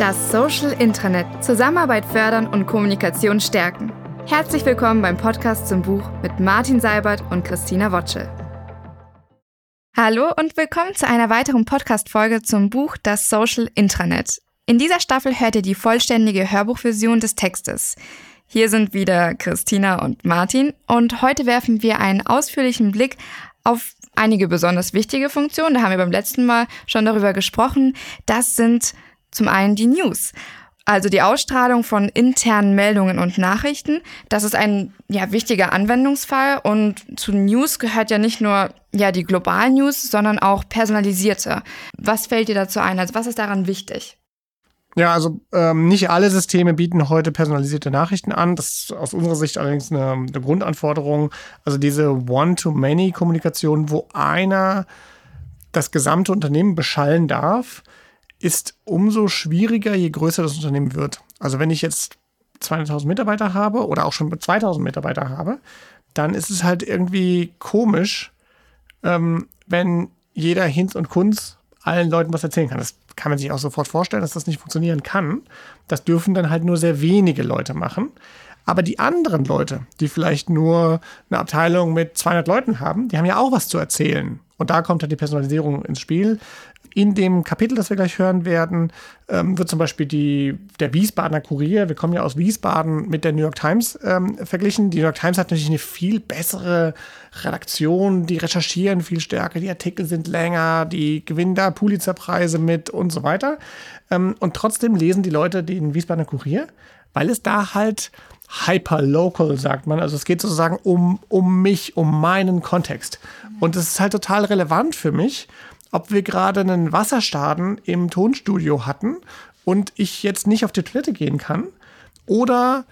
Das Social Intranet. Zusammenarbeit fördern und Kommunikation stärken. Herzlich willkommen beim Podcast zum Buch mit Martin Seibert und Christina Wotschel. Hallo und willkommen zu einer weiteren Podcast-Folge zum Buch Das Social Intranet. In dieser Staffel hört ihr die vollständige Hörbuchversion des Textes. Hier sind wieder Christina und Martin und heute werfen wir einen ausführlichen Blick auf einige besonders wichtige Funktionen. Da haben wir beim letzten Mal schon darüber gesprochen. Das sind zum einen die News. Also die Ausstrahlung von internen Meldungen und Nachrichten, das ist ein ja, wichtiger Anwendungsfall und zu News gehört ja nicht nur ja, die globalen News, sondern auch personalisierte. Was fällt dir dazu ein? Also was ist daran wichtig? Ja, also ähm, nicht alle Systeme bieten heute personalisierte Nachrichten an. Das ist aus unserer Sicht allerdings eine, eine Grundanforderung. Also diese One-to-Many-Kommunikation, wo einer das gesamte Unternehmen beschallen darf, ist umso schwieriger, je größer das Unternehmen wird. Also wenn ich jetzt 200.000 Mitarbeiter habe oder auch schon 2.000 Mitarbeiter habe, dann ist es halt irgendwie komisch, ähm, wenn jeder Hinz und Kunz allen Leuten was erzählen kann. Das kann man sich auch sofort vorstellen, dass das nicht funktionieren kann. Das dürfen dann halt nur sehr wenige Leute machen. Aber die anderen Leute, die vielleicht nur eine Abteilung mit 200 Leuten haben, die haben ja auch was zu erzählen. Und da kommt dann die Personalisierung ins Spiel. In dem Kapitel, das wir gleich hören werden, ähm, wird zum Beispiel die, der Wiesbadener Kurier, wir kommen ja aus Wiesbaden, mit der New York Times ähm, verglichen. Die New York Times hat natürlich eine viel bessere Redaktion, die recherchieren viel stärker, die Artikel sind länger, die gewinnen da Pulitzerpreise mit und so weiter. Ähm, und trotzdem lesen die Leute den Wiesbadener Kurier, weil es da halt hyperlocal, sagt man. Also es geht sozusagen um, um mich, um meinen Kontext. Und es ist halt total relevant für mich, ob wir gerade einen Wasserstaden im Tonstudio hatten und ich jetzt nicht auf die Toilette gehen kann oder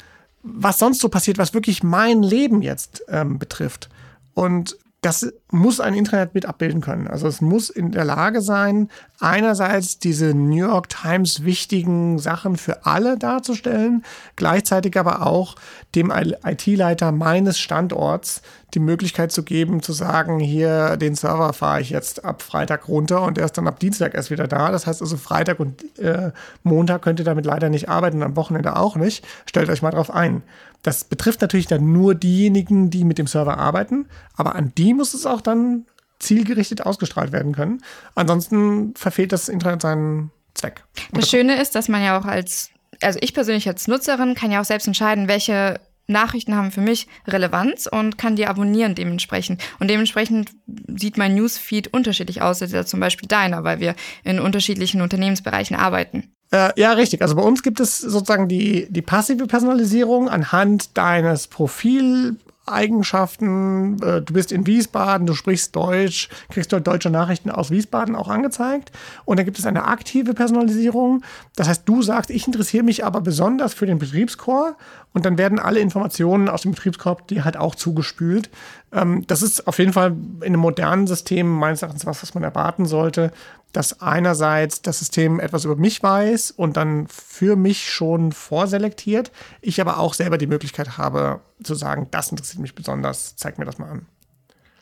was sonst so passiert, was wirklich mein Leben jetzt ähm, betrifft. Und das muss ein Internet mit abbilden können. Also es muss in der Lage sein, einerseits diese New York Times wichtigen Sachen für alle darzustellen, gleichzeitig aber auch dem IT-Leiter meines Standorts die Möglichkeit zu geben, zu sagen, hier den Server fahre ich jetzt ab Freitag runter und er ist dann ab Dienstag erst wieder da. Das heißt also Freitag und äh, Montag könnt ihr damit leider nicht arbeiten, am Wochenende auch nicht. Stellt euch mal drauf ein. Das betrifft natürlich dann nur diejenigen, die mit dem Server arbeiten, aber an die muss es auch dann zielgerichtet ausgestrahlt werden können. Ansonsten verfehlt das Internet seinen Zweck. Das Schöne ist, dass man ja auch als, also ich persönlich als Nutzerin kann ja auch selbst entscheiden, welche Nachrichten haben für mich Relevanz und kann die abonnieren dementsprechend. Und dementsprechend sieht mein Newsfeed unterschiedlich aus als zum Beispiel deiner, weil wir in unterschiedlichen Unternehmensbereichen arbeiten. Äh, ja, richtig. Also bei uns gibt es sozusagen die, die passive Personalisierung anhand deines Profil, Eigenschaften, äh, du bist in Wiesbaden, du sprichst Deutsch, kriegst dort deutsche Nachrichten aus Wiesbaden auch angezeigt. Und dann gibt es eine aktive Personalisierung. Das heißt, du sagst, ich interessiere mich aber besonders für den Betriebskorps und dann werden alle Informationen aus dem Betriebskorps dir halt auch zugespült. Ähm, das ist auf jeden Fall in einem modernen System meines Erachtens was, was man erwarten sollte, dass einerseits das System etwas über mich weiß und dann für mich schon vorselektiert, ich aber auch selber die Möglichkeit habe zu sagen, das interessiert mich besonders, zeig mir das mal an.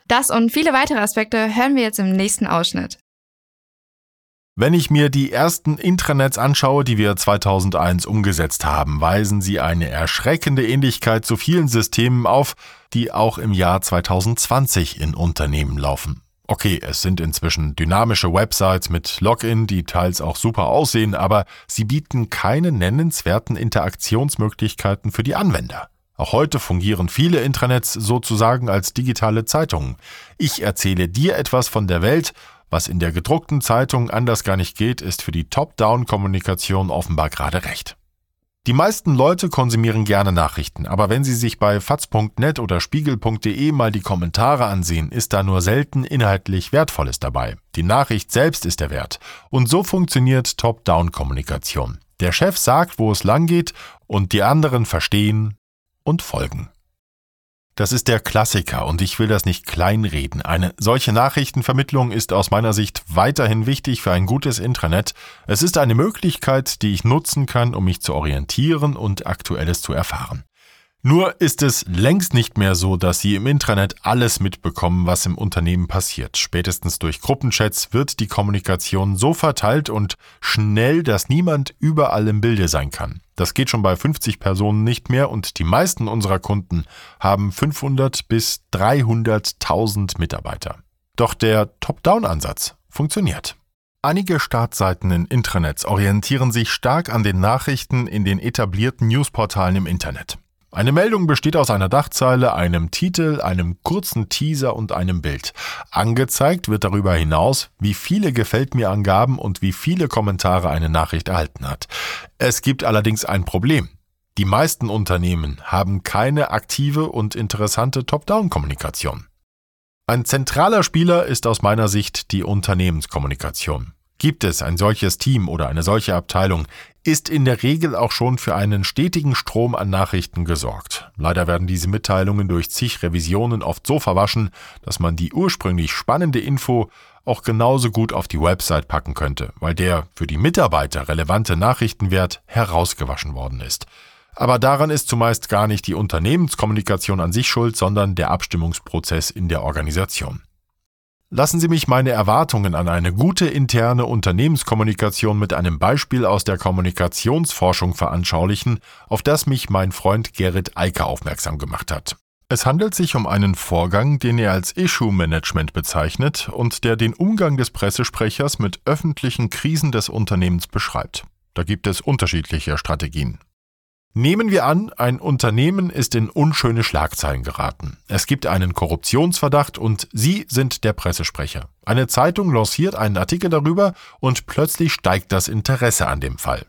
Das und viele weitere Aspekte hören wir jetzt im nächsten Ausschnitt. Wenn ich mir die ersten Intranets anschaue, die wir 2001 umgesetzt haben, weisen sie eine erschreckende Ähnlichkeit zu vielen Systemen auf, die auch im Jahr 2020 in Unternehmen laufen. Okay, es sind inzwischen dynamische Websites mit Login, die teils auch super aussehen, aber sie bieten keine nennenswerten Interaktionsmöglichkeiten für die Anwender. Auch heute fungieren viele Intranets sozusagen als digitale Zeitungen. Ich erzähle dir etwas von der Welt, was in der gedruckten Zeitung anders gar nicht geht, ist für die Top-Down-Kommunikation offenbar gerade recht. Die meisten Leute konsumieren gerne Nachrichten, aber wenn sie sich bei faz.net oder spiegel.de mal die Kommentare ansehen, ist da nur selten inhaltlich Wertvolles dabei. Die Nachricht selbst ist der Wert. Und so funktioniert Top-Down-Kommunikation. Der Chef sagt, wo es lang geht, und die anderen verstehen und folgen. Das ist der Klassiker und ich will das nicht kleinreden. Eine solche Nachrichtenvermittlung ist aus meiner Sicht weiterhin wichtig für ein gutes Intranet. Es ist eine Möglichkeit, die ich nutzen kann, um mich zu orientieren und Aktuelles zu erfahren. Nur ist es längst nicht mehr so, dass Sie im Intranet alles mitbekommen, was im Unternehmen passiert. Spätestens durch Gruppenchats wird die Kommunikation so verteilt und schnell, dass niemand überall im Bilde sein kann. Das geht schon bei 50 Personen nicht mehr und die meisten unserer Kunden haben 500 bis 300.000 Mitarbeiter. Doch der Top-Down-Ansatz funktioniert. Einige Startseiten in Intranets orientieren sich stark an den Nachrichten in den etablierten Newsportalen im Internet. Eine Meldung besteht aus einer Dachzeile, einem Titel, einem kurzen Teaser und einem Bild. Angezeigt wird darüber hinaus, wie viele Gefällt mir Angaben und wie viele Kommentare eine Nachricht erhalten hat. Es gibt allerdings ein Problem. Die meisten Unternehmen haben keine aktive und interessante Top-Down-Kommunikation. Ein zentraler Spieler ist aus meiner Sicht die Unternehmenskommunikation. Gibt es ein solches Team oder eine solche Abteilung, ist in der Regel auch schon für einen stetigen Strom an Nachrichten gesorgt. Leider werden diese Mitteilungen durch zig Revisionen oft so verwaschen, dass man die ursprünglich spannende Info auch genauso gut auf die Website packen könnte, weil der für die Mitarbeiter relevante Nachrichtenwert herausgewaschen worden ist. Aber daran ist zumeist gar nicht die Unternehmenskommunikation an sich schuld, sondern der Abstimmungsprozess in der Organisation. Lassen Sie mich meine Erwartungen an eine gute interne Unternehmenskommunikation mit einem Beispiel aus der Kommunikationsforschung veranschaulichen, auf das mich mein Freund Gerrit Eiker aufmerksam gemacht hat. Es handelt sich um einen Vorgang, den er als Issue Management bezeichnet und der den Umgang des Pressesprechers mit öffentlichen Krisen des Unternehmens beschreibt. Da gibt es unterschiedliche Strategien. Nehmen wir an, ein Unternehmen ist in unschöne Schlagzeilen geraten. Es gibt einen Korruptionsverdacht und Sie sind der Pressesprecher. Eine Zeitung lanciert einen Artikel darüber und plötzlich steigt das Interesse an dem Fall.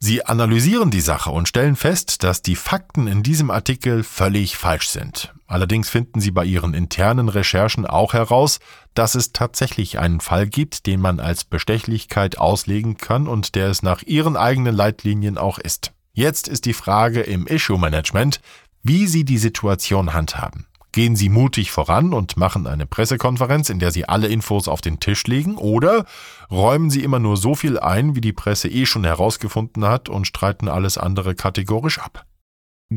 Sie analysieren die Sache und stellen fest, dass die Fakten in diesem Artikel völlig falsch sind. Allerdings finden Sie bei Ihren internen Recherchen auch heraus, dass es tatsächlich einen Fall gibt, den man als Bestechlichkeit auslegen kann und der es nach Ihren eigenen Leitlinien auch ist. Jetzt ist die Frage im Issue Management, wie Sie die Situation handhaben. Gehen Sie mutig voran und machen eine Pressekonferenz, in der Sie alle Infos auf den Tisch legen, oder räumen Sie immer nur so viel ein, wie die Presse eh schon herausgefunden hat und streiten alles andere kategorisch ab?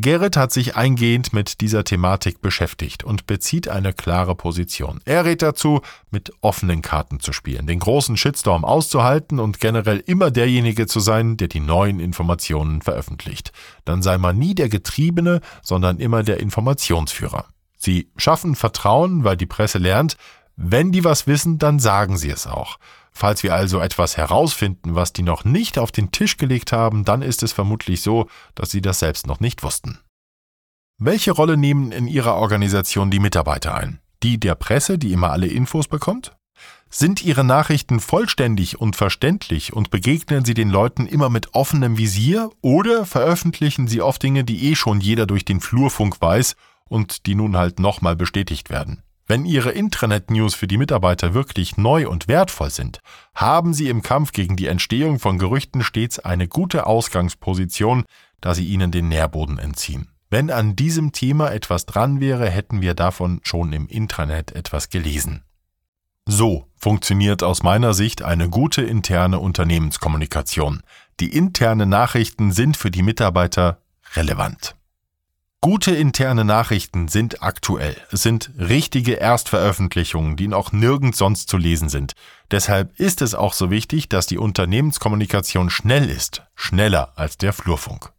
Gerrit hat sich eingehend mit dieser Thematik beschäftigt und bezieht eine klare Position. Er rät dazu, mit offenen Karten zu spielen, den großen Shitstorm auszuhalten und generell immer derjenige zu sein, der die neuen Informationen veröffentlicht. Dann sei man nie der Getriebene, sondern immer der Informationsführer. Sie schaffen Vertrauen, weil die Presse lernt, wenn die was wissen, dann sagen sie es auch. Falls wir also etwas herausfinden, was die noch nicht auf den Tisch gelegt haben, dann ist es vermutlich so, dass sie das selbst noch nicht wussten. Welche Rolle nehmen in Ihrer Organisation die Mitarbeiter ein? Die der Presse, die immer alle Infos bekommt? Sind Ihre Nachrichten vollständig und verständlich und begegnen Sie den Leuten immer mit offenem Visier oder veröffentlichen Sie oft Dinge, die eh schon jeder durch den Flurfunk weiß und die nun halt nochmal bestätigt werden? Wenn Ihre Intranet-News für die Mitarbeiter wirklich neu und wertvoll sind, haben Sie im Kampf gegen die Entstehung von Gerüchten stets eine gute Ausgangsposition, da sie Ihnen den Nährboden entziehen. Wenn an diesem Thema etwas dran wäre, hätten wir davon schon im Intranet etwas gelesen. So funktioniert aus meiner Sicht eine gute interne Unternehmenskommunikation. Die internen Nachrichten sind für die Mitarbeiter relevant. Gute interne Nachrichten sind aktuell. Es sind richtige Erstveröffentlichungen, die auch nirgends sonst zu lesen sind. Deshalb ist es auch so wichtig, dass die Unternehmenskommunikation schnell ist, schneller als der Flurfunk.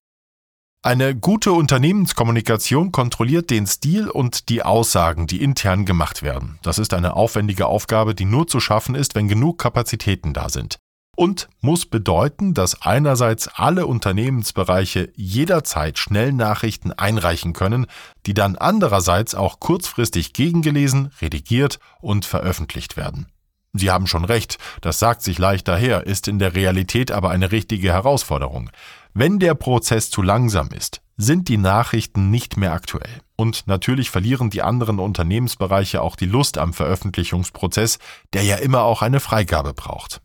Eine gute Unternehmenskommunikation kontrolliert den Stil und die Aussagen, die intern gemacht werden. Das ist eine aufwendige Aufgabe, die nur zu schaffen ist, wenn genug Kapazitäten da sind und muss bedeuten, dass einerseits alle Unternehmensbereiche jederzeit schnell Nachrichten einreichen können, die dann andererseits auch kurzfristig gegengelesen, redigiert und veröffentlicht werden. Sie haben schon recht, das sagt sich leicht daher, ist in der Realität aber eine richtige Herausforderung. Wenn der Prozess zu langsam ist, sind die Nachrichten nicht mehr aktuell. Und natürlich verlieren die anderen Unternehmensbereiche auch die Lust am Veröffentlichungsprozess, der ja immer auch eine Freigabe braucht.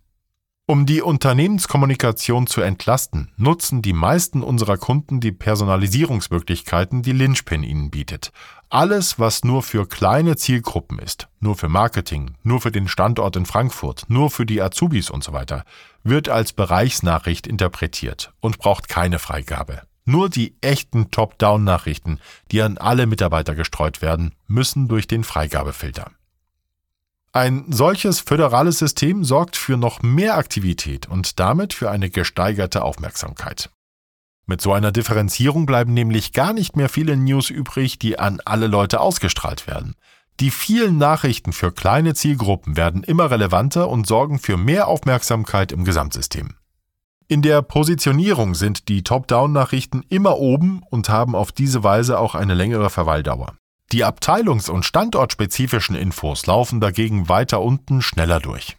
Um die Unternehmenskommunikation zu entlasten, nutzen die meisten unserer Kunden die Personalisierungsmöglichkeiten, die Lynchpin ihnen bietet. Alles, was nur für kleine Zielgruppen ist, nur für Marketing, nur für den Standort in Frankfurt, nur für die Azubis und so weiter, wird als Bereichsnachricht interpretiert und braucht keine Freigabe. Nur die echten Top-Down-Nachrichten, die an alle Mitarbeiter gestreut werden, müssen durch den Freigabefilter. Ein solches föderales System sorgt für noch mehr Aktivität und damit für eine gesteigerte Aufmerksamkeit. Mit so einer Differenzierung bleiben nämlich gar nicht mehr viele News übrig, die an alle Leute ausgestrahlt werden. Die vielen Nachrichten für kleine Zielgruppen werden immer relevanter und sorgen für mehr Aufmerksamkeit im Gesamtsystem. In der Positionierung sind die Top-Down-Nachrichten immer oben und haben auf diese Weise auch eine längere Verweildauer. Die abteilungs- und standortspezifischen Infos laufen dagegen weiter unten schneller durch.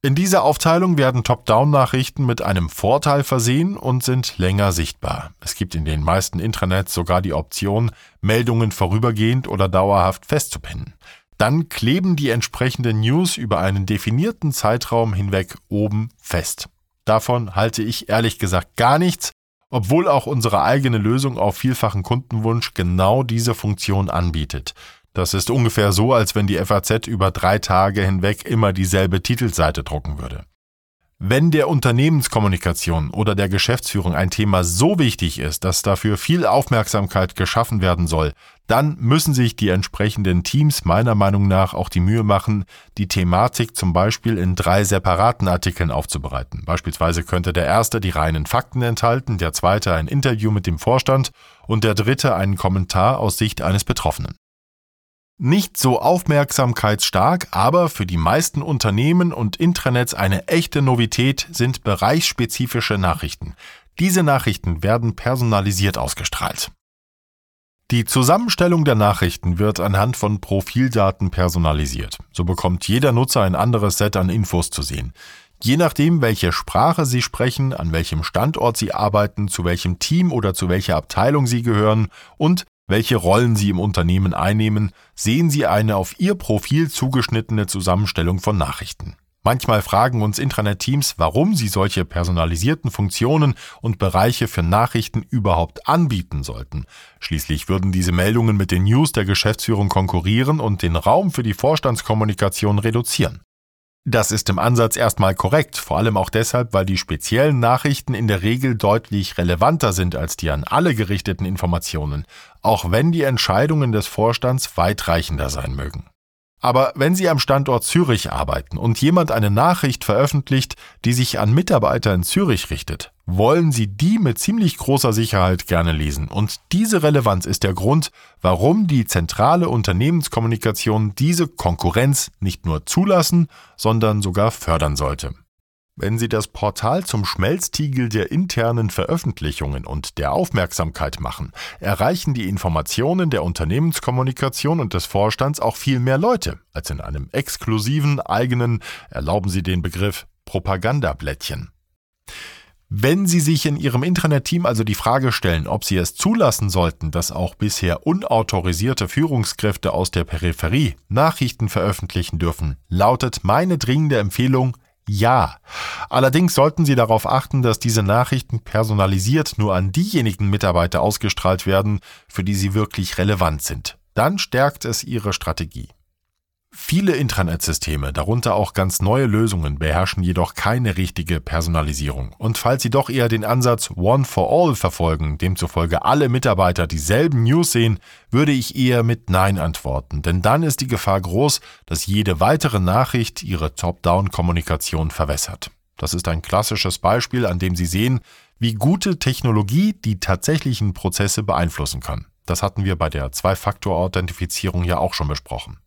In dieser Aufteilung werden Top-Down-Nachrichten mit einem Vorteil versehen und sind länger sichtbar. Es gibt in den meisten Intranets sogar die Option, Meldungen vorübergehend oder dauerhaft festzupinnen. Dann kleben die entsprechenden News über einen definierten Zeitraum hinweg oben fest. Davon halte ich ehrlich gesagt gar nichts, obwohl auch unsere eigene Lösung auf vielfachen Kundenwunsch genau diese Funktion anbietet. Das ist ungefähr so, als wenn die FAZ über drei Tage hinweg immer dieselbe Titelseite drucken würde. Wenn der Unternehmenskommunikation oder der Geschäftsführung ein Thema so wichtig ist, dass dafür viel Aufmerksamkeit geschaffen werden soll, dann müssen sich die entsprechenden Teams meiner Meinung nach auch die Mühe machen, die Thematik zum Beispiel in drei separaten Artikeln aufzubereiten. Beispielsweise könnte der erste die reinen Fakten enthalten, der zweite ein Interview mit dem Vorstand und der dritte einen Kommentar aus Sicht eines Betroffenen. Nicht so aufmerksamkeitsstark, aber für die meisten Unternehmen und Intranets eine echte Novität sind bereichsspezifische Nachrichten. Diese Nachrichten werden personalisiert ausgestrahlt. Die Zusammenstellung der Nachrichten wird anhand von Profildaten personalisiert. So bekommt jeder Nutzer ein anderes Set an Infos zu sehen. Je nachdem, welche Sprache Sie sprechen, an welchem Standort Sie arbeiten, zu welchem Team oder zu welcher Abteilung Sie gehören und welche Rollen Sie im Unternehmen einnehmen, sehen Sie eine auf Ihr Profil zugeschnittene Zusammenstellung von Nachrichten. Manchmal fragen uns Intranet-Teams, warum sie solche personalisierten Funktionen und Bereiche für Nachrichten überhaupt anbieten sollten. Schließlich würden diese Meldungen mit den News der Geschäftsführung konkurrieren und den Raum für die Vorstandskommunikation reduzieren. Das ist im Ansatz erstmal korrekt, vor allem auch deshalb, weil die speziellen Nachrichten in der Regel deutlich relevanter sind als die an alle gerichteten Informationen, auch wenn die Entscheidungen des Vorstands weitreichender sein mögen. Aber wenn Sie am Standort Zürich arbeiten und jemand eine Nachricht veröffentlicht, die sich an Mitarbeiter in Zürich richtet, wollen Sie die mit ziemlich großer Sicherheit gerne lesen. Und diese Relevanz ist der Grund, warum die zentrale Unternehmenskommunikation diese Konkurrenz nicht nur zulassen, sondern sogar fördern sollte. Wenn Sie das Portal zum Schmelztiegel der internen Veröffentlichungen und der Aufmerksamkeit machen, erreichen die Informationen der Unternehmenskommunikation und des Vorstands auch viel mehr Leute als in einem exklusiven eigenen, erlauben Sie den Begriff, Propagandablättchen. Wenn Sie sich in Ihrem Intranet-Team also die Frage stellen, ob Sie es zulassen sollten, dass auch bisher unautorisierte Führungskräfte aus der Peripherie Nachrichten veröffentlichen dürfen, lautet meine dringende Empfehlung ja. Allerdings sollten Sie darauf achten, dass diese Nachrichten personalisiert nur an diejenigen Mitarbeiter ausgestrahlt werden, für die sie wirklich relevant sind. Dann stärkt es Ihre Strategie. Viele Intranet-Systeme, darunter auch ganz neue Lösungen, beherrschen jedoch keine richtige Personalisierung. Und falls Sie doch eher den Ansatz One for All verfolgen, demzufolge alle Mitarbeiter dieselben News sehen, würde ich eher mit Nein antworten, denn dann ist die Gefahr groß, dass jede weitere Nachricht Ihre Top-Down-Kommunikation verwässert. Das ist ein klassisches Beispiel, an dem Sie sehen, wie gute Technologie die tatsächlichen Prozesse beeinflussen kann. Das hatten wir bei der Zwei-Faktor-Authentifizierung ja auch schon besprochen.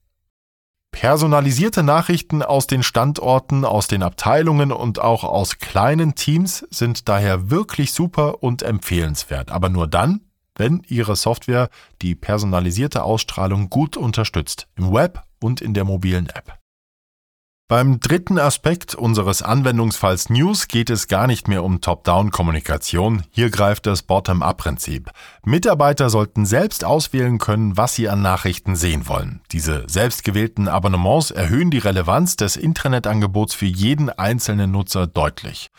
Personalisierte Nachrichten aus den Standorten, aus den Abteilungen und auch aus kleinen Teams sind daher wirklich super und empfehlenswert, aber nur dann, wenn Ihre Software die personalisierte Ausstrahlung gut unterstützt, im Web und in der mobilen App. Beim dritten Aspekt unseres Anwendungsfalls News geht es gar nicht mehr um Top-Down-Kommunikation. Hier greift das Bottom-up-Prinzip. Mitarbeiter sollten selbst auswählen können, was sie an Nachrichten sehen wollen. Diese selbstgewählten Abonnements erhöhen die Relevanz des Intranet-Angebots für jeden einzelnen Nutzer deutlich.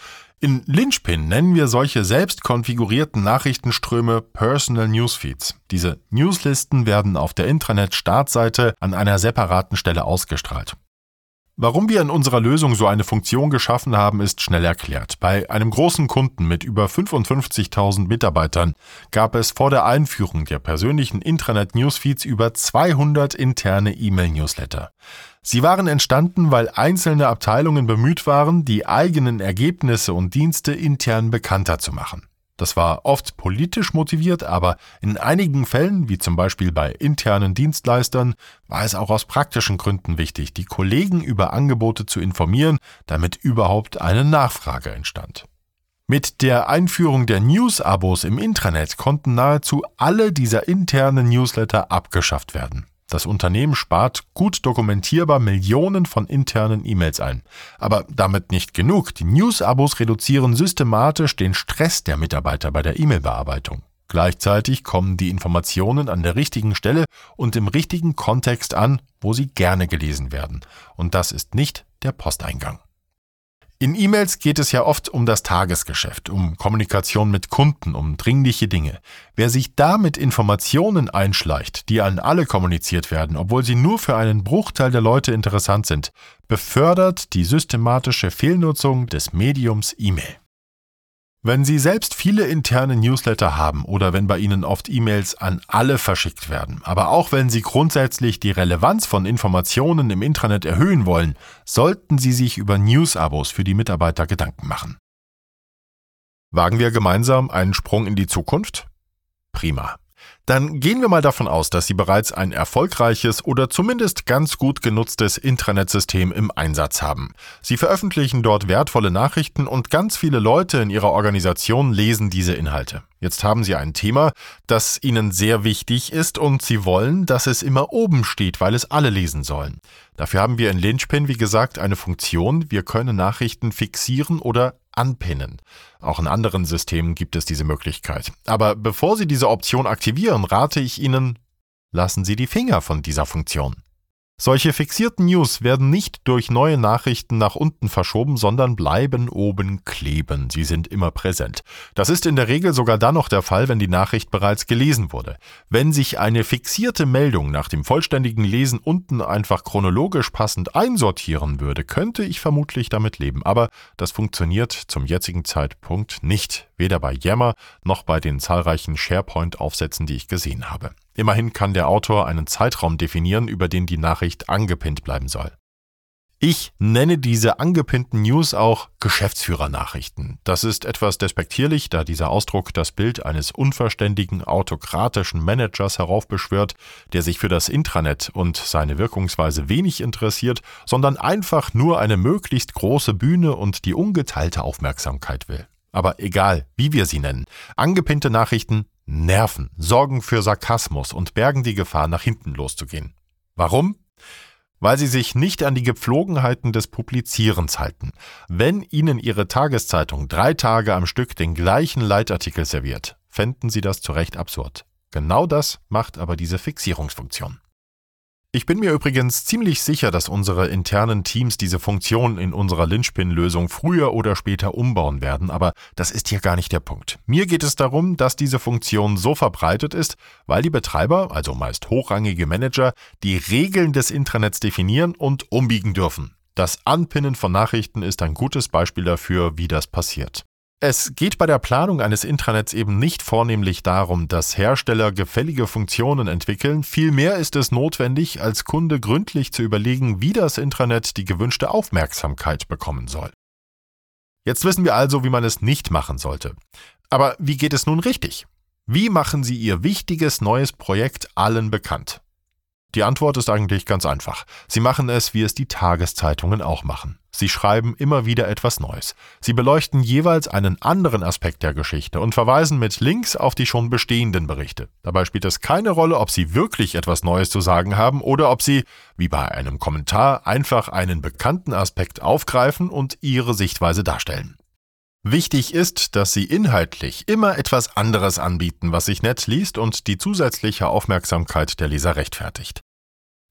In Lynchpin nennen wir solche selbst konfigurierten Nachrichtenströme Personal Newsfeeds. Diese Newslisten werden auf der Intranet-Startseite an einer separaten Stelle ausgestrahlt. Warum wir in unserer Lösung so eine Funktion geschaffen haben, ist schnell erklärt. Bei einem großen Kunden mit über 55.000 Mitarbeitern gab es vor der Einführung der persönlichen Intranet-Newsfeeds über 200 interne E-Mail-Newsletter. Sie waren entstanden, weil einzelne Abteilungen bemüht waren, die eigenen Ergebnisse und Dienste intern bekannter zu machen. Das war oft politisch motiviert, aber in einigen Fällen, wie zum Beispiel bei internen Dienstleistern, war es auch aus praktischen Gründen wichtig, die Kollegen über Angebote zu informieren, damit überhaupt eine Nachfrage entstand. Mit der Einführung der News-Abos im Intranet konnten nahezu alle dieser internen Newsletter abgeschafft werden. Das Unternehmen spart gut dokumentierbar Millionen von internen E-Mails ein. Aber damit nicht genug. Die News-Abos reduzieren systematisch den Stress der Mitarbeiter bei der E-Mail-Bearbeitung. Gleichzeitig kommen die Informationen an der richtigen Stelle und im richtigen Kontext an, wo sie gerne gelesen werden. Und das ist nicht der Posteingang. In E-Mails geht es ja oft um das Tagesgeschäft, um Kommunikation mit Kunden, um dringliche Dinge. Wer sich da mit Informationen einschleicht, die an alle kommuniziert werden, obwohl sie nur für einen Bruchteil der Leute interessant sind, befördert die systematische Fehlnutzung des Mediums E-Mail. Wenn Sie selbst viele interne Newsletter haben oder wenn bei Ihnen oft E-Mails an alle verschickt werden, aber auch wenn Sie grundsätzlich die Relevanz von Informationen im Intranet erhöhen wollen, sollten Sie sich über News-Abos für die Mitarbeiter Gedanken machen. Wagen wir gemeinsam einen Sprung in die Zukunft? Prima. Dann gehen wir mal davon aus, dass Sie bereits ein erfolgreiches oder zumindest ganz gut genutztes Intranet-System im Einsatz haben. Sie veröffentlichen dort wertvolle Nachrichten und ganz viele Leute in Ihrer Organisation lesen diese Inhalte. Jetzt haben Sie ein Thema, das Ihnen sehr wichtig ist und Sie wollen, dass es immer oben steht, weil es alle lesen sollen. Dafür haben wir in Lynchpin, wie gesagt, eine Funktion. Wir können Nachrichten fixieren oder anpinnen. Auch in anderen Systemen gibt es diese Möglichkeit. Aber bevor Sie diese Option aktivieren, rate ich Ihnen, lassen Sie die Finger von dieser Funktion. Solche fixierten News werden nicht durch neue Nachrichten nach unten verschoben, sondern bleiben oben kleben. Sie sind immer präsent. Das ist in der Regel sogar dann noch der Fall, wenn die Nachricht bereits gelesen wurde. Wenn sich eine fixierte Meldung nach dem vollständigen Lesen unten einfach chronologisch passend einsortieren würde, könnte ich vermutlich damit leben. Aber das funktioniert zum jetzigen Zeitpunkt nicht, weder bei Yammer noch bei den zahlreichen SharePoint-Aufsätzen, die ich gesehen habe. Immerhin kann der Autor einen Zeitraum definieren, über den die Nachricht angepinnt bleiben soll. Ich nenne diese angepinnten News auch Geschäftsführernachrichten. Das ist etwas despektierlich, da dieser Ausdruck das Bild eines unverständigen, autokratischen Managers heraufbeschwört, der sich für das Intranet und seine Wirkungsweise wenig interessiert, sondern einfach nur eine möglichst große Bühne und die ungeteilte Aufmerksamkeit will. Aber egal, wie wir sie nennen, angepinnte Nachrichten nerven, sorgen für Sarkasmus und bergen die Gefahr, nach hinten loszugehen. Warum? Weil sie sich nicht an die Gepflogenheiten des Publizierens halten. Wenn Ihnen Ihre Tageszeitung drei Tage am Stück den gleichen Leitartikel serviert, fänden Sie das zu Recht absurd. Genau das macht aber diese Fixierungsfunktion. Ich bin mir übrigens ziemlich sicher, dass unsere internen Teams diese Funktion in unserer Lynchpin-Lösung früher oder später umbauen werden, aber das ist hier gar nicht der Punkt. Mir geht es darum, dass diese Funktion so verbreitet ist, weil die Betreiber, also meist hochrangige Manager, die Regeln des Intranets definieren und umbiegen dürfen. Das Anpinnen von Nachrichten ist ein gutes Beispiel dafür, wie das passiert. Es geht bei der Planung eines Intranets eben nicht vornehmlich darum, dass Hersteller gefällige Funktionen entwickeln, vielmehr ist es notwendig, als Kunde gründlich zu überlegen, wie das Intranet die gewünschte Aufmerksamkeit bekommen soll. Jetzt wissen wir also, wie man es nicht machen sollte. Aber wie geht es nun richtig? Wie machen Sie Ihr wichtiges neues Projekt allen bekannt? Die Antwort ist eigentlich ganz einfach. Sie machen es, wie es die Tageszeitungen auch machen. Sie schreiben immer wieder etwas Neues. Sie beleuchten jeweils einen anderen Aspekt der Geschichte und verweisen mit Links auf die schon bestehenden Berichte. Dabei spielt es keine Rolle, ob Sie wirklich etwas Neues zu sagen haben oder ob Sie, wie bei einem Kommentar, einfach einen bekannten Aspekt aufgreifen und Ihre Sichtweise darstellen. Wichtig ist, dass Sie inhaltlich immer etwas anderes anbieten, was sich nett liest und die zusätzliche Aufmerksamkeit der Leser rechtfertigt.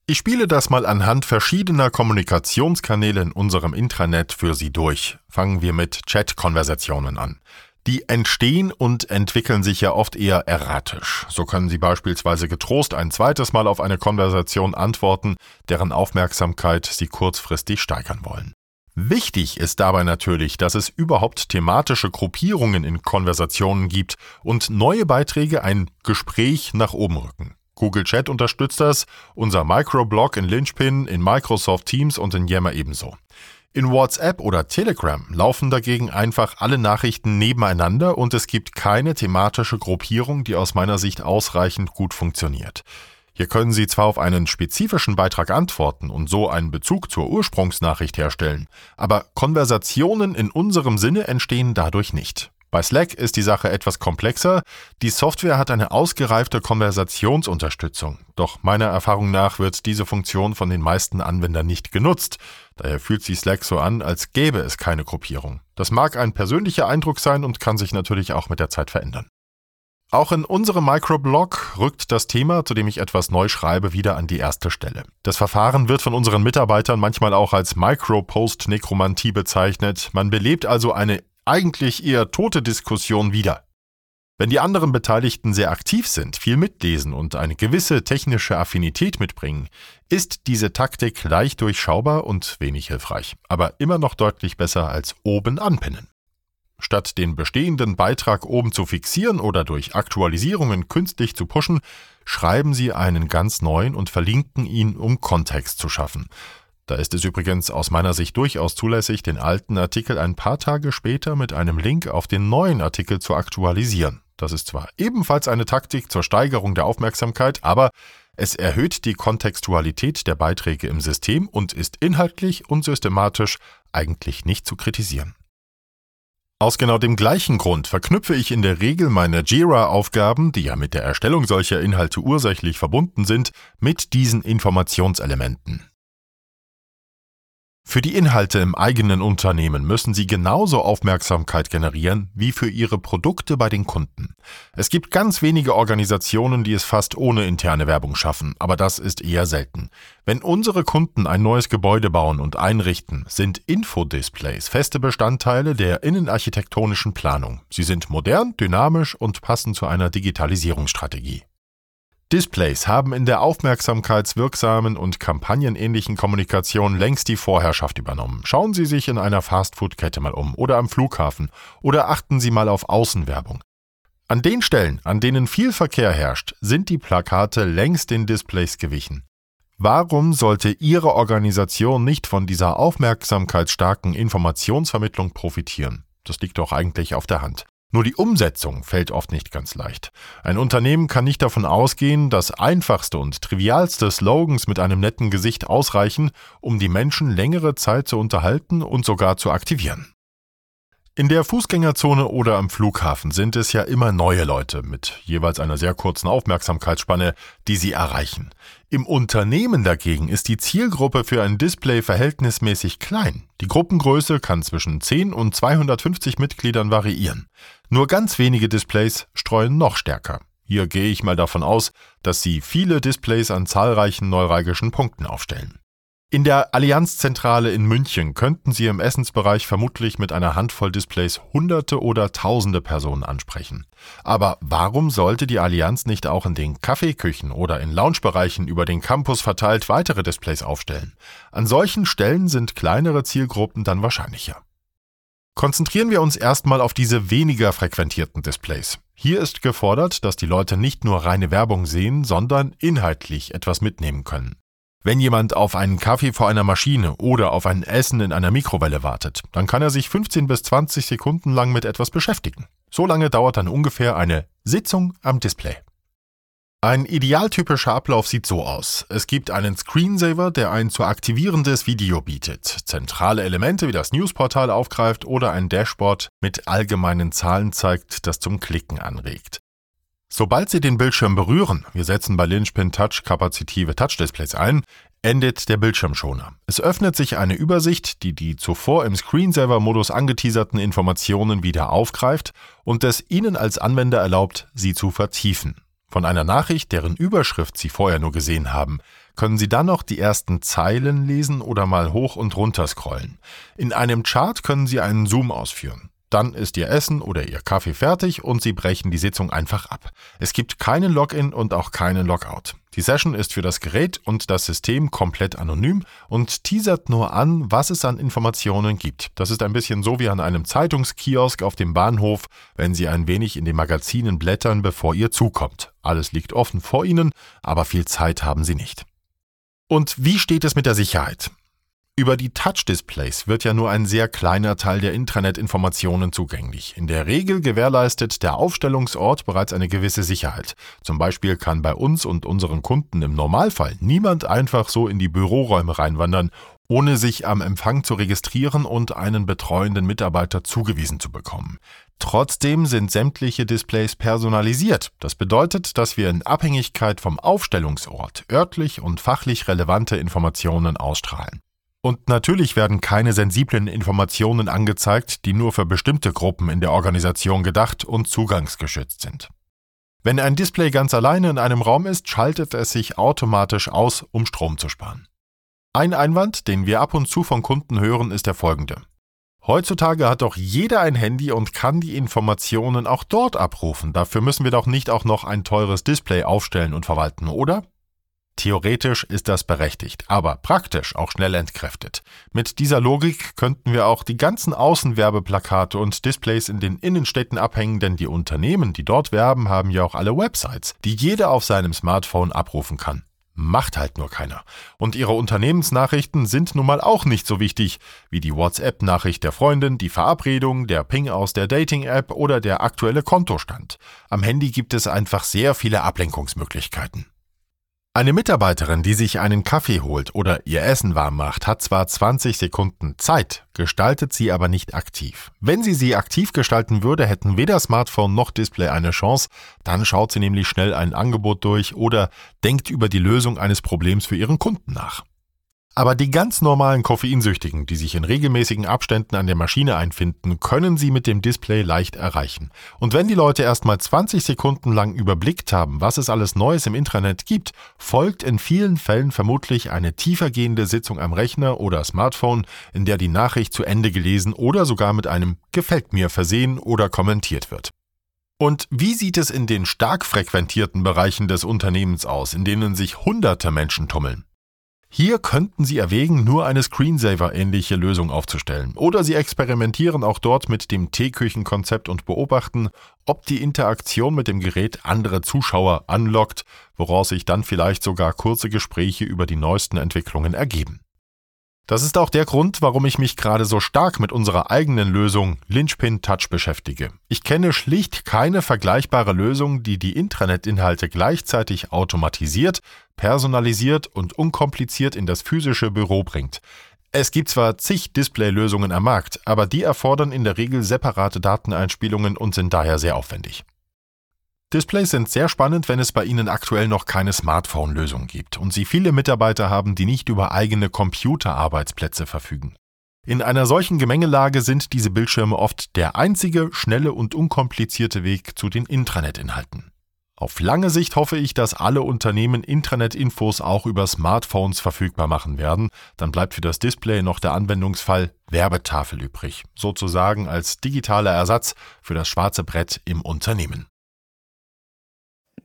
Ich spiele das mal anhand verschiedener Kommunikationskanäle in unserem Intranet für Sie durch. Fangen wir mit Chat-Konversationen an. Die entstehen und entwickeln sich ja oft eher erratisch. So können Sie beispielsweise getrost ein zweites Mal auf eine Konversation antworten, deren Aufmerksamkeit Sie kurzfristig steigern wollen. Wichtig ist dabei natürlich, dass es überhaupt thematische Gruppierungen in Konversationen gibt und neue Beiträge ein Gespräch nach oben rücken. Google Chat unterstützt das, unser Microblog in Lynchpin, in Microsoft Teams und in Yammer ebenso. In WhatsApp oder Telegram laufen dagegen einfach alle Nachrichten nebeneinander und es gibt keine thematische Gruppierung, die aus meiner Sicht ausreichend gut funktioniert. Hier können Sie zwar auf einen spezifischen Beitrag antworten und so einen Bezug zur Ursprungsnachricht herstellen, aber Konversationen in unserem Sinne entstehen dadurch nicht. Bei Slack ist die Sache etwas komplexer. Die Software hat eine ausgereifte Konversationsunterstützung. Doch meiner Erfahrung nach wird diese Funktion von den meisten Anwendern nicht genutzt. Daher fühlt sich Slack so an, als gäbe es keine Gruppierung. Das mag ein persönlicher Eindruck sein und kann sich natürlich auch mit der Zeit verändern. Auch in unserem Microblog rückt das Thema, zu dem ich etwas neu schreibe, wieder an die erste Stelle. Das Verfahren wird von unseren Mitarbeitern manchmal auch als Micropost-Nekromantie bezeichnet. Man belebt also eine eigentlich eher tote Diskussion wieder. Wenn die anderen Beteiligten sehr aktiv sind, viel mitlesen und eine gewisse technische Affinität mitbringen, ist diese Taktik leicht durchschaubar und wenig hilfreich, aber immer noch deutlich besser als oben anpinnen. Statt den bestehenden Beitrag oben zu fixieren oder durch Aktualisierungen künstlich zu pushen, schreiben Sie einen ganz neuen und verlinken ihn, um Kontext zu schaffen. Da ist es übrigens aus meiner Sicht durchaus zulässig, den alten Artikel ein paar Tage später mit einem Link auf den neuen Artikel zu aktualisieren. Das ist zwar ebenfalls eine Taktik zur Steigerung der Aufmerksamkeit, aber es erhöht die Kontextualität der Beiträge im System und ist inhaltlich und systematisch eigentlich nicht zu kritisieren. Aus genau dem gleichen Grund verknüpfe ich in der Regel meine Jira-Aufgaben, die ja mit der Erstellung solcher Inhalte ursächlich verbunden sind, mit diesen Informationselementen. Für die Inhalte im eigenen Unternehmen müssen Sie genauso Aufmerksamkeit generieren wie für Ihre Produkte bei den Kunden. Es gibt ganz wenige Organisationen, die es fast ohne interne Werbung schaffen, aber das ist eher selten. Wenn unsere Kunden ein neues Gebäude bauen und einrichten, sind Infodisplays feste Bestandteile der innenarchitektonischen Planung. Sie sind modern, dynamisch und passen zu einer Digitalisierungsstrategie. Displays haben in der aufmerksamkeitswirksamen und kampagnenähnlichen Kommunikation längst die Vorherrschaft übernommen. Schauen Sie sich in einer Fastfood-Kette mal um oder am Flughafen oder achten Sie mal auf Außenwerbung. An den Stellen, an denen viel Verkehr herrscht, sind die Plakate längst den Displays gewichen. Warum sollte Ihre Organisation nicht von dieser aufmerksamkeitsstarken Informationsvermittlung profitieren? Das liegt doch eigentlich auf der Hand. Nur die Umsetzung fällt oft nicht ganz leicht. Ein Unternehmen kann nicht davon ausgehen, dass einfachste und trivialste Slogans mit einem netten Gesicht ausreichen, um die Menschen längere Zeit zu unterhalten und sogar zu aktivieren. In der Fußgängerzone oder am Flughafen sind es ja immer neue Leute mit jeweils einer sehr kurzen Aufmerksamkeitsspanne, die sie erreichen. Im Unternehmen dagegen ist die Zielgruppe für ein Display verhältnismäßig klein. Die Gruppengröße kann zwischen 10 und 250 Mitgliedern variieren. Nur ganz wenige Displays streuen noch stärker. Hier gehe ich mal davon aus, dass sie viele Displays an zahlreichen neuralgischen Punkten aufstellen. In der Allianzzentrale in München könnten Sie im Essensbereich vermutlich mit einer Handvoll Displays Hunderte oder Tausende Personen ansprechen. Aber warum sollte die Allianz nicht auch in den Kaffeeküchen oder in Loungebereichen über den Campus verteilt weitere Displays aufstellen? An solchen Stellen sind kleinere Zielgruppen dann wahrscheinlicher. Konzentrieren wir uns erstmal auf diese weniger frequentierten Displays. Hier ist gefordert, dass die Leute nicht nur reine Werbung sehen, sondern inhaltlich etwas mitnehmen können. Wenn jemand auf einen Kaffee vor einer Maschine oder auf ein Essen in einer Mikrowelle wartet, dann kann er sich 15 bis 20 Sekunden lang mit etwas beschäftigen. So lange dauert dann ungefähr eine Sitzung am Display. Ein idealtypischer Ablauf sieht so aus. Es gibt einen Screensaver, der ein zu aktivierendes Video bietet, zentrale Elemente wie das Newsportal aufgreift oder ein Dashboard mit allgemeinen Zahlen zeigt, das zum Klicken anregt. Sobald Sie den Bildschirm berühren, wir setzen bei Lynchpin Touch kapazitive Touchdisplays ein, endet der Bildschirmschoner. Es öffnet sich eine Übersicht, die die zuvor im Screensaver-Modus angeteaserten Informationen wieder aufgreift und es Ihnen als Anwender erlaubt, sie zu vertiefen. Von einer Nachricht, deren Überschrift Sie vorher nur gesehen haben, können Sie dann noch die ersten Zeilen lesen oder mal hoch und runter scrollen. In einem Chart können Sie einen Zoom ausführen. Dann ist Ihr Essen oder Ihr Kaffee fertig und Sie brechen die Sitzung einfach ab. Es gibt keinen Login und auch keinen Logout. Die Session ist für das Gerät und das System komplett anonym und teasert nur an, was es an Informationen gibt. Das ist ein bisschen so wie an einem Zeitungskiosk auf dem Bahnhof, wenn Sie ein wenig in den Magazinen blättern, bevor ihr zukommt. Alles liegt offen vor Ihnen, aber viel Zeit haben Sie nicht. Und wie steht es mit der Sicherheit? Über die Touch-Displays wird ja nur ein sehr kleiner Teil der Intranet-Informationen zugänglich. In der Regel gewährleistet der Aufstellungsort bereits eine gewisse Sicherheit. Zum Beispiel kann bei uns und unseren Kunden im Normalfall niemand einfach so in die Büroräume reinwandern, ohne sich am Empfang zu registrieren und einen betreuenden Mitarbeiter zugewiesen zu bekommen. Trotzdem sind sämtliche Displays personalisiert. Das bedeutet, dass wir in Abhängigkeit vom Aufstellungsort örtlich und fachlich relevante Informationen ausstrahlen. Und natürlich werden keine sensiblen Informationen angezeigt, die nur für bestimmte Gruppen in der Organisation gedacht und zugangsgeschützt sind. Wenn ein Display ganz alleine in einem Raum ist, schaltet es sich automatisch aus, um Strom zu sparen. Ein Einwand, den wir ab und zu von Kunden hören, ist der folgende. Heutzutage hat doch jeder ein Handy und kann die Informationen auch dort abrufen. Dafür müssen wir doch nicht auch noch ein teures Display aufstellen und verwalten, oder? Theoretisch ist das berechtigt, aber praktisch auch schnell entkräftet. Mit dieser Logik könnten wir auch die ganzen Außenwerbeplakate und Displays in den Innenstädten abhängen, denn die Unternehmen, die dort werben, haben ja auch alle Websites, die jeder auf seinem Smartphone abrufen kann. Macht halt nur keiner. Und ihre Unternehmensnachrichten sind nun mal auch nicht so wichtig wie die WhatsApp-Nachricht der Freundin, die Verabredung, der Ping aus der Dating-App oder der aktuelle Kontostand. Am Handy gibt es einfach sehr viele Ablenkungsmöglichkeiten. Eine Mitarbeiterin, die sich einen Kaffee holt oder ihr Essen warm macht, hat zwar 20 Sekunden Zeit, gestaltet sie aber nicht aktiv. Wenn sie sie aktiv gestalten würde, hätten weder Smartphone noch Display eine Chance, dann schaut sie nämlich schnell ein Angebot durch oder denkt über die Lösung eines Problems für ihren Kunden nach. Aber die ganz normalen Koffeinsüchtigen, die sich in regelmäßigen Abständen an der Maschine einfinden, können sie mit dem Display leicht erreichen. Und wenn die Leute erst mal 20 Sekunden lang überblickt haben, was es alles Neues im Intranet gibt, folgt in vielen Fällen vermutlich eine tiefergehende Sitzung am Rechner oder Smartphone, in der die Nachricht zu Ende gelesen oder sogar mit einem Gefällt mir versehen oder kommentiert wird. Und wie sieht es in den stark frequentierten Bereichen des Unternehmens aus, in denen sich hunderte Menschen tummeln? Hier könnten Sie erwägen, nur eine Screensaver-ähnliche Lösung aufzustellen. Oder Sie experimentieren auch dort mit dem Teeküchenkonzept und beobachten, ob die Interaktion mit dem Gerät andere Zuschauer anlockt, woraus sich dann vielleicht sogar kurze Gespräche über die neuesten Entwicklungen ergeben. Das ist auch der Grund, warum ich mich gerade so stark mit unserer eigenen Lösung Lynchpin Touch beschäftige. Ich kenne schlicht keine vergleichbare Lösung, die die Intranet-Inhalte gleichzeitig automatisiert, personalisiert und unkompliziert in das physische Büro bringt. Es gibt zwar zig Display-Lösungen am Markt, aber die erfordern in der Regel separate Dateneinspielungen und sind daher sehr aufwendig. Displays sind sehr spannend, wenn es bei Ihnen aktuell noch keine Smartphone-Lösung gibt und Sie viele Mitarbeiter haben, die nicht über eigene Computerarbeitsplätze verfügen. In einer solchen Gemengelage sind diese Bildschirme oft der einzige, schnelle und unkomplizierte Weg zu den Intranet-Inhalten. Auf lange Sicht hoffe ich, dass alle Unternehmen Intranet-Infos auch über Smartphones verfügbar machen werden. Dann bleibt für das Display noch der Anwendungsfall Werbetafel übrig, sozusagen als digitaler Ersatz für das schwarze Brett im Unternehmen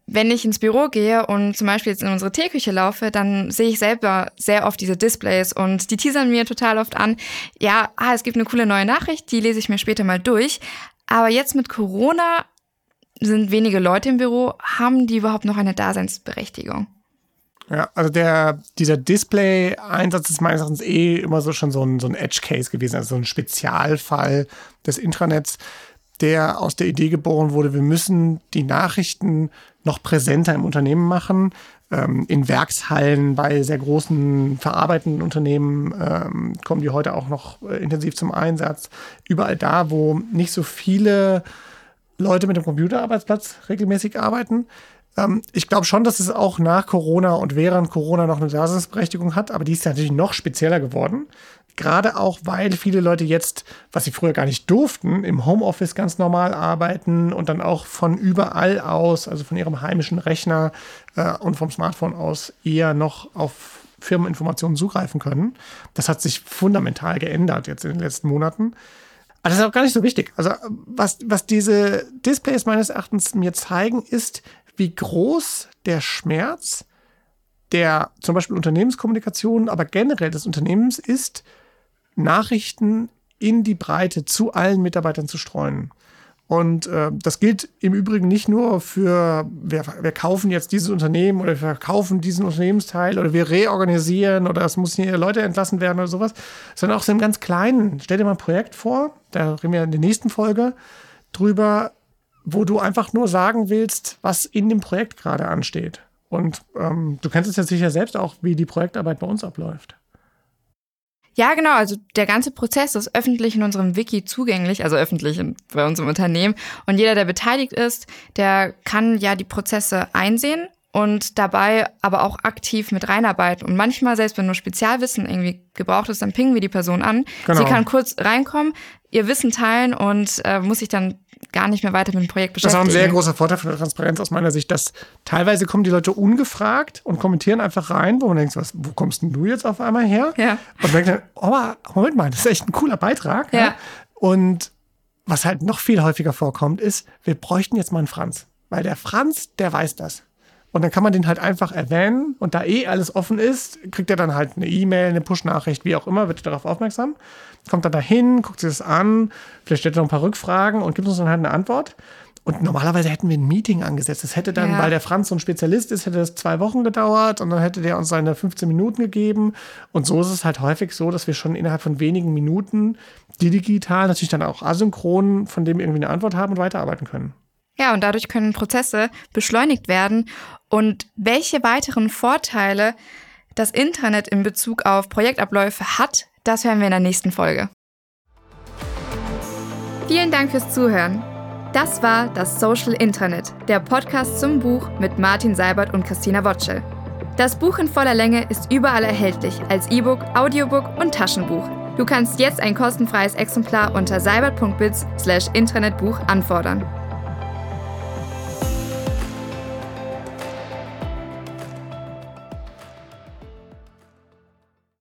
wenn ich ins Büro gehe und zum Beispiel jetzt in unsere Teeküche laufe, dann sehe ich selber sehr oft diese Displays und die teasern mir total oft an, ja, ah, es gibt eine coole neue Nachricht, die lese ich mir später mal durch. Aber jetzt mit Corona sind wenige Leute im Büro, haben die überhaupt noch eine Daseinsberechtigung? Ja, also der, dieser Display-Einsatz ist meines Erachtens eh immer so schon so ein, so ein Edge-Case gewesen, also so ein Spezialfall des Intranets, der aus der Idee geboren wurde, wir müssen die Nachrichten noch präsenter im Unternehmen machen. Ähm, in Werkshallen bei sehr großen verarbeitenden Unternehmen ähm, kommen die heute auch noch äh, intensiv zum Einsatz. Überall da, wo nicht so viele Leute mit dem Computerarbeitsplatz regelmäßig arbeiten. Ähm, ich glaube schon, dass es auch nach Corona und während Corona noch eine Daseinsberechtigung hat, aber die ist natürlich noch spezieller geworden. Gerade auch, weil viele Leute jetzt, was sie früher gar nicht durften, im Homeoffice ganz normal arbeiten und dann auch von überall aus, also von ihrem heimischen Rechner äh, und vom Smartphone aus eher noch auf Firmeninformationen zugreifen können. Das hat sich fundamental geändert jetzt in den letzten Monaten. Aber das ist auch gar nicht so wichtig. Also was, was diese Displays meines Erachtens mir zeigen, ist, wie groß der Schmerz der zum Beispiel Unternehmenskommunikation, aber generell des Unternehmens ist, Nachrichten in die Breite zu allen Mitarbeitern zu streuen. Und äh, das gilt im Übrigen nicht nur für, wir, wir kaufen jetzt dieses Unternehmen oder wir verkaufen diesen Unternehmensteil oder wir reorganisieren oder es müssen hier Leute entlassen werden oder sowas, sondern auch so im ganz Kleinen. Stell dir mal ein Projekt vor, da reden wir in der nächsten Folge drüber, wo du einfach nur sagen willst, was in dem Projekt gerade ansteht. Und ähm, du kennst es ja sicher selbst auch, wie die Projektarbeit bei uns abläuft. Ja, genau. Also der ganze Prozess ist öffentlich in unserem Wiki zugänglich, also öffentlich bei uns im Unternehmen. Und jeder, der beteiligt ist, der kann ja die Prozesse einsehen und dabei aber auch aktiv mit reinarbeiten. Und manchmal, selbst wenn nur Spezialwissen irgendwie gebraucht ist, dann pingen wir die Person an. Genau. Sie kann kurz reinkommen, ihr Wissen teilen und äh, muss sich dann gar nicht mehr weiter mit dem Projekt beschäftigen. Das ist auch ein sehr großer Vorteil von der Transparenz aus meiner Sicht, dass teilweise kommen die Leute ungefragt und kommentieren einfach rein, wo man denkt, was, wo kommst denn du jetzt auf einmal her? Ja. Und man denkt, oh, Moment mal, das ist echt ein cooler Beitrag. Ja. ja. Und was halt noch viel häufiger vorkommt, ist, wir bräuchten jetzt mal einen Franz. Weil der Franz, der weiß das. Und dann kann man den halt einfach erwähnen und da eh alles offen ist, kriegt er dann halt eine E-Mail, eine Push-Nachricht, wie auch immer, wird darauf aufmerksam, kommt dann dahin, guckt sich das an, vielleicht stellt er noch ein paar Rückfragen und gibt uns dann halt eine Antwort. Und normalerweise hätten wir ein Meeting angesetzt. Das hätte dann, ja. weil der Franz so ein Spezialist ist, hätte das zwei Wochen gedauert und dann hätte der uns seine 15 Minuten gegeben. Und so ist es halt häufig so, dass wir schon innerhalb von wenigen Minuten die digital, natürlich dann auch asynchron, von dem irgendwie eine Antwort haben und weiterarbeiten können. Ja, und dadurch können Prozesse beschleunigt werden. Und welche weiteren Vorteile das Internet in Bezug auf Projektabläufe hat, das hören wir in der nächsten Folge. Vielen Dank fürs Zuhören. Das war das Social Intranet, der Podcast zum Buch mit Martin Seibert und Christina Wotschel. Das Buch in voller Länge ist überall erhältlich als E-Book, Audiobook und Taschenbuch. Du kannst jetzt ein kostenfreies Exemplar unter seibert.biz/intranetbuch anfordern.